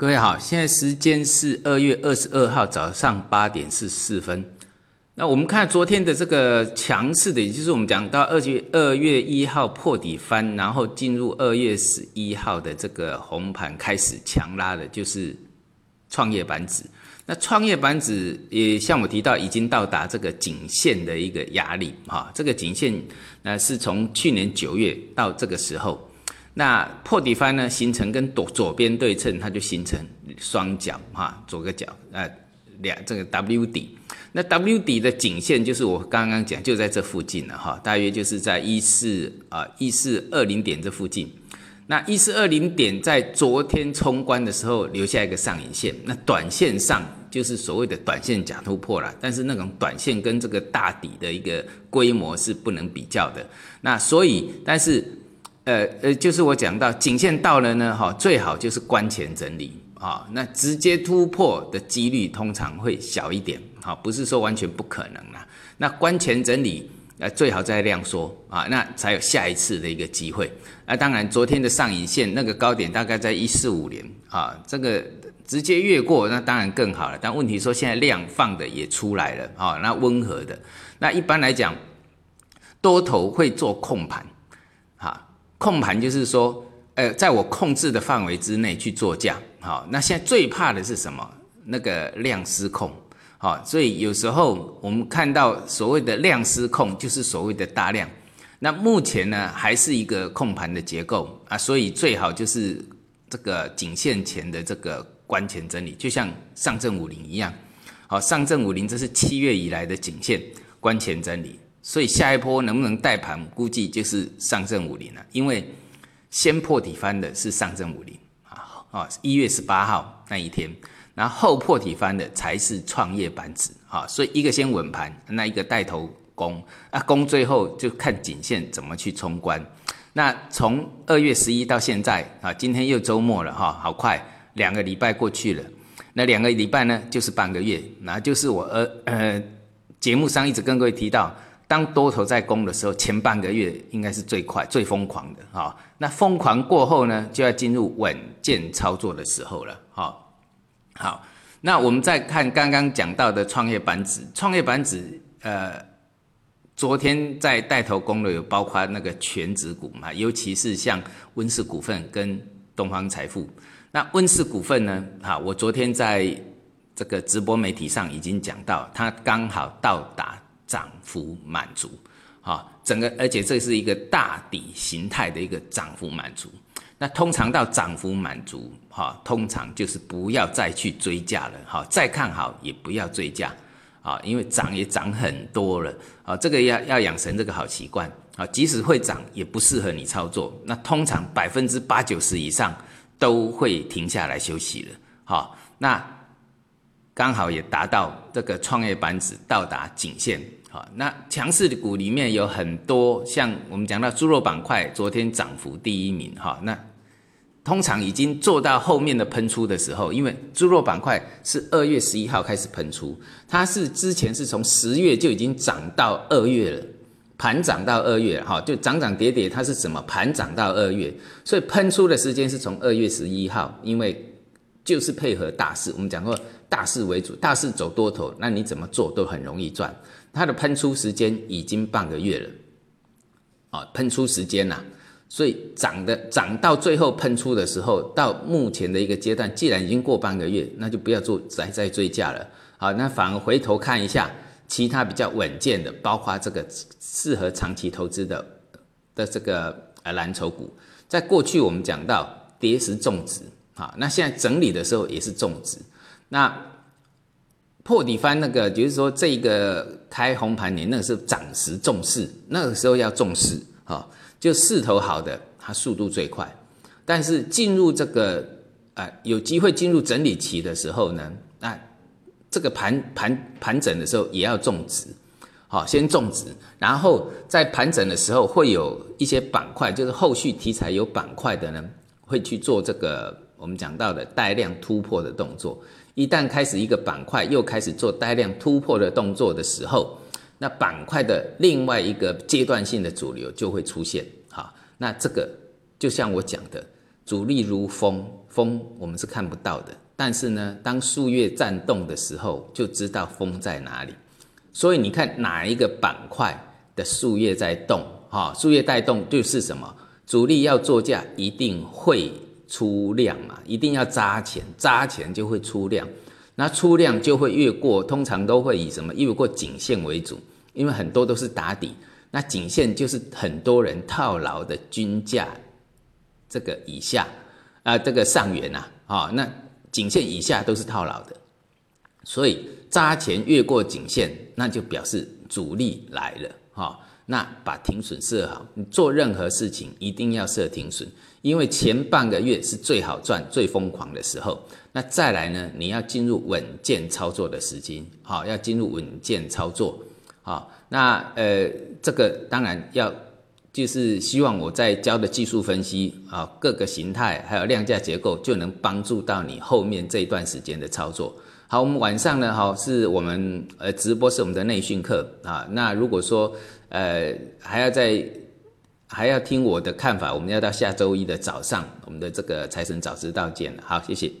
各位好，现在时间是二月二十二号早上八点四十四分。那我们看昨天的这个强势的，也就是我们讲到二月二月一号破底翻，然后进入二月十一号的这个红盘开始强拉的，就是创业板指。那创业板指也像我提到，已经到达这个颈线的一个压力哈，这个颈线那是从去年九月到这个时候。那破底翻呢，形成跟左左边对称，它就形成双角哈，左个角，呃，两这个 W 底。那 W 底的颈线就是我刚刚讲，就在这附近了哈，大约就是在一四啊一四二零点这附近。那一四二零点在昨天冲关的时候留下一个上影线，那短线上就是所谓的短线假突破了，但是那种短线跟这个大底的一个规模是不能比较的。那所以，但是。呃呃，就是我讲到颈线到了呢，哈，最好就是关前整理啊，那直接突破的几率通常会小一点，好，不是说完全不可能啦。那关前整理，呃，最好再量缩啊，那才有下一次的一个机会。那当然，昨天的上影线那个高点大概在一四五年啊，这个直接越过，那当然更好了。但问题说现在量放的也出来了啊，那温和的，那一般来讲，多头会做控盘。控盘就是说，呃，在我控制的范围之内去做价，好，那现在最怕的是什么？那个量失控，好，所以有时候我们看到所谓的量失控，就是所谓的大量。那目前呢，还是一个控盘的结构啊，所以最好就是这个颈线前的这个关前整理，就像上证五零一样，好，上证五零这是七月以来的颈线关前整理。所以下一波能不能带盘，估计就是上证五零了，因为先破底翻的是上证五零啊啊，一月十八号那一天，然后破底翻的才是创业板指啊，所以一个先稳盘，那一个带头攻啊，攻最后就看颈线怎么去冲关。那从二月十一到现在啊，今天又周末了哈，好快，两个礼拜过去了，那两个礼拜呢就是半个月，那就是我呃呃节目上一直跟各位提到。当多头在攻的时候，前半个月应该是最快、最疯狂的哈。那疯狂过后呢，就要进入稳健操作的时候了哈。好，那我们再看刚刚讲到的创业板指，创业板指呃，昨天在带头攻的有包括那个全指股嘛，尤其是像温氏股份跟东方财富。那温氏股份呢，哈，我昨天在这个直播媒体上已经讲到，它刚好到达。涨幅满足，哈，整个而且这是一个大底形态的一个涨幅满足。那通常到涨幅满足，哈，通常就是不要再去追价了，哈，再看好也不要追价，啊，因为涨也涨很多了，啊，这个要要养成这个好习惯，啊，即使会涨也不适合你操作。那通常百分之八九十以上都会停下来休息了，好，那刚好也达到这个创业板指到达颈线。好，那强势的股里面有很多，像我们讲到猪肉板块，昨天涨幅第一名哈。那通常已经做到后面的喷出的时候，因为猪肉板块是二月十一号开始喷出，它是之前是从十月就已经涨到二月了，盘涨到二月哈，就涨涨跌跌，它是什么盘涨到二月，所以喷出的时间是从二月十一号，因为就是配合大势，我们讲过大势为主，大势走多头，那你怎么做都很容易赚。它的喷出时间已经半个月了，啊，喷出时间呐，所以涨的涨到最后喷出的时候，到目前的一个阶段，既然已经过半个月，那就不要做再再追价了，好，那反而回头看一下其他比较稳健的，包括这个适合长期投资的的这个呃蓝筹股，在过去我们讲到跌时种植，啊，那现在整理的时候也是种植，那。破底翻那个，就是说这个开红盘年，那个是涨时重视，那个时候要重视哈，就势头好的，它速度最快。但是进入这个啊有机会进入整理期的时候呢，那这个盘盘盘整的时候也要种植，好，先种植，然后在盘整的时候会有一些板块，就是后续题材有板块的呢，会去做这个我们讲到的带量突破的动作。一旦开始一个板块又开始做带量突破的动作的时候，那板块的另外一个阶段性的主流就会出现。好，那这个就像我讲的，主力如风，风我们是看不到的，但是呢，当树叶颤动的时候，就知道风在哪里。所以你看哪一个板块的树叶在动，哈，树叶带动就是什么？主力要做价，一定会出量嘛，一定要扎钱，扎钱就会出量，那出量就会越过，通常都会以什么越过颈线为主，因为很多都是打底，那颈线就是很多人套牢的均价。这个以下啊，这个上缘呐，啊，那颈线以下都是套牢的，所以扎钱越过颈线，那就表示主力来了，哈，那把停损设好，你做任何事情一定要设停损，因为前半个月是最好赚、最疯狂的时候，那再来呢，你要进入稳健操作的时间，好，要进入稳健操作，好，那呃，这个当然要。就是希望我在教的技术分析啊，各个形态还有量价结构，就能帮助到你后面这一段时间的操作。好，我们晚上呢，哈，是我们呃直播是我们的内训课啊。那如果说呃还要在还要听我的看法，我们要到下周一的早上，我们的这个财神早知道见。好，谢谢。